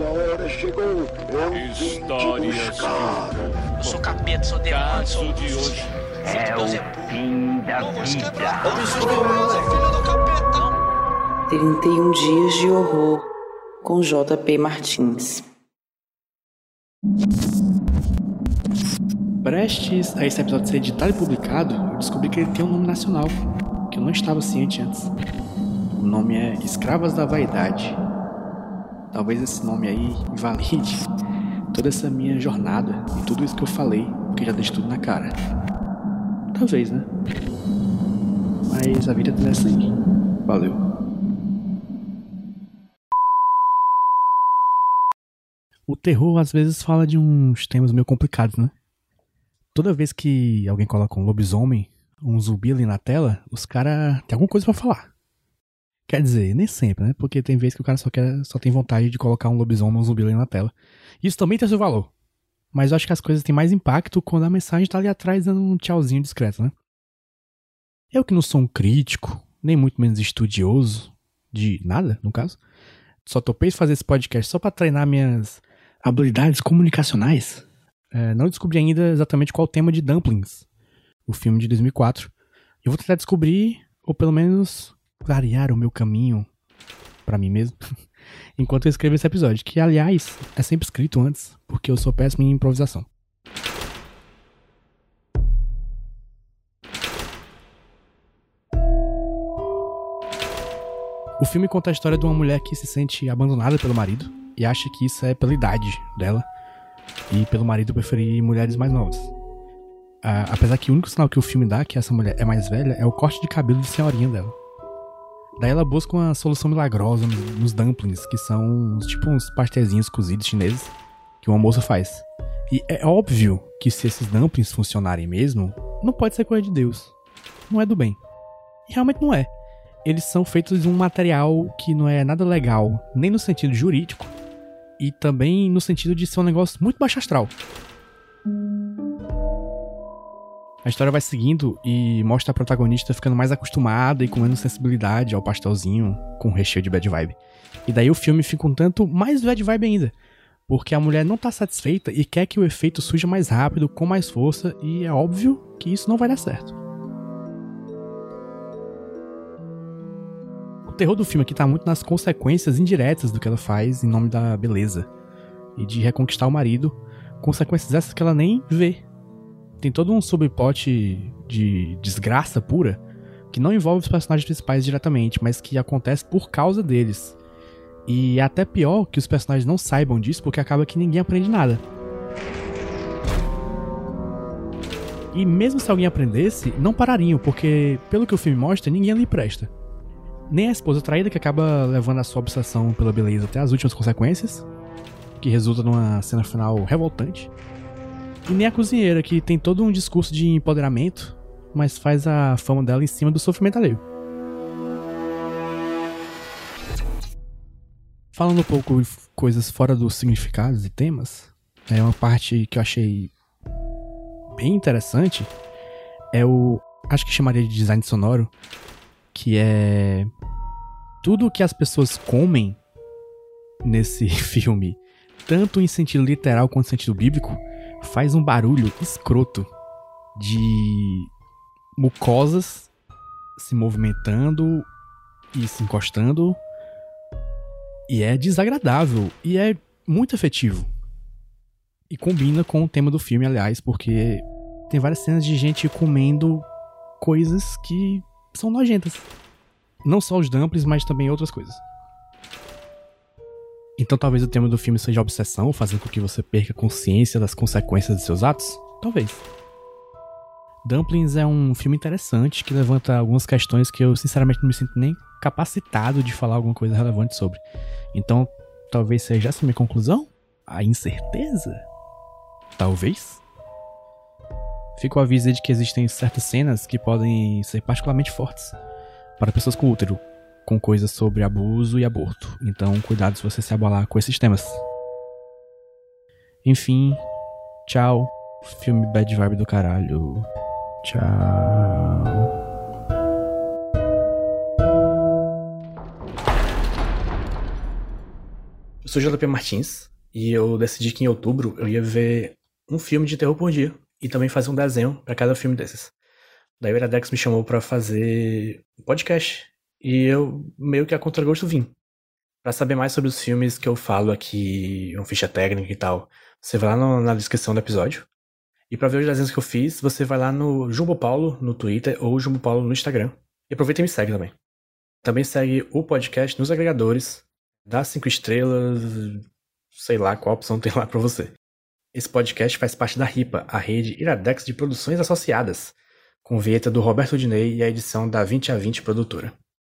Sua hora chegou. Eu vim te buscar. Eu sou capeta, sou demônio, sou de hoje. É o fim da vida. 31 dias de horror com JP Martins. Prestes a esse episódio ser editado e publicado, eu descobri que ele tem um nome nacional, que eu não estava ciente antes. O nome é Escravas da Vaidade. Talvez esse nome aí invalide toda essa minha jornada e tudo isso que eu falei, porque já deixo tudo na cara. Talvez, né? Mas a vida é aí. Valeu. O terror às vezes fala de uns temas meio complicados, né? Toda vez que alguém coloca um lobisomem, um zumbi ali na tela, os caras têm alguma coisa pra falar. Quer dizer, nem sempre, né? Porque tem vezes que o cara só, quer, só tem vontade de colocar um lobisomem ou um zumbi na tela. Isso também tem seu valor. Mas eu acho que as coisas têm mais impacto quando a mensagem tá ali atrás dando um tchauzinho discreto, né? Eu que não sou um crítico, nem muito menos estudioso, de nada, no caso, só topei fazer esse podcast só pra treinar minhas habilidades comunicacionais. É, não descobri ainda exatamente qual o tema de Dumplings, o filme de 2004. Eu vou tentar descobrir, ou pelo menos clarear o meu caminho pra mim mesmo, enquanto eu escrevo esse episódio, que aliás é sempre escrito antes, porque eu sou péssimo em improvisação. O filme conta a história de uma mulher que se sente abandonada pelo marido e acha que isso é pela idade dela e pelo marido preferir mulheres mais novas. Ah, apesar que o único sinal que o filme dá que essa mulher é mais velha é o corte de cabelo de senhorinha dela. Daí ela busca uma solução milagrosa nos, dumplings, que são tipo uns pastéis cozidos chineses que uma moça faz. E é óbvio que se esses dumplings funcionarem mesmo, não pode ser coisa de Deus. Não é do bem. E realmente não é. Eles são feitos de um material que não é nada legal, nem no sentido jurídico, e também no sentido de ser um negócio muito baixo astral. A história vai seguindo e mostra a protagonista ficando mais acostumada e com menos sensibilidade ao pastelzinho com recheio de bad vibe. E daí o filme fica um tanto mais bad vibe ainda, porque a mulher não tá satisfeita e quer que o efeito surja mais rápido, com mais força, e é óbvio que isso não vai dar certo. O terror do filme aqui tá muito nas consequências indiretas do que ela faz em nome da beleza e de reconquistar o marido, consequências essas que ela nem vê. Tem todo um subplot de desgraça pura que não envolve os personagens principais diretamente, mas que acontece por causa deles. E é até pior que os personagens não saibam disso, porque acaba que ninguém aprende nada. E mesmo se alguém aprendesse, não parariam, porque, pelo que o filme mostra, ninguém ali presta. Nem a esposa traída, que acaba levando a sua obsessão pela beleza até as últimas consequências, que resulta numa cena final revoltante. E nem a cozinheira, que tem todo um discurso de empoderamento, mas faz a fama dela em cima do sofrimento alheio. Falando um pouco de coisas fora dos significados e temas, é uma parte que eu achei bem interessante é o acho que chamaria de design sonoro, que é tudo que as pessoas comem nesse filme, tanto em sentido literal quanto em sentido bíblico, faz um barulho escroto de mucosas se movimentando e se encostando. E é desagradável e é muito efetivo. E combina com o tema do filme, aliás, porque tem várias cenas de gente comendo coisas que são nojentas. Não só os dumplings, mas também outras coisas. Então talvez o tema do filme seja obsessão, fazendo com que você perca consciência das consequências de seus atos? Talvez. Dumplings é um filme interessante que levanta algumas questões que eu sinceramente não me sinto nem capacitado de falar alguma coisa relevante sobre. Então, talvez seja essa minha conclusão? A incerteza? Talvez? Fico aviso de que existem certas cenas que podem ser particularmente fortes para pessoas com útero, com coisas sobre abuso e aborto. Então, cuidado se você se abalar com esses temas. Enfim, tchau. Filme bad vibe do caralho. Tchau. Eu sou JP Martins e eu decidi que em outubro eu ia ver um filme de terror por dia e também fazer um desenho para cada filme desses. Daí o Iradex me chamou para fazer um podcast e eu meio que a contragosto vim. Para saber mais sobre os filmes que eu falo aqui, uma ficha técnica e tal, você vai lá no, na descrição do episódio. E para ver os desenhos que eu fiz, você vai lá no Jumbo Paulo no Twitter ou Jumbo Paulo no Instagram. E aproveita e me segue também. Também segue o podcast nos agregadores, dá cinco estrelas, sei lá qual opção tem lá para você. Esse podcast faz parte da RIPA, a rede Iradex de Produções Associadas, com vinheta do Roberto Dinei e a edição da 20 a 20 Produtora.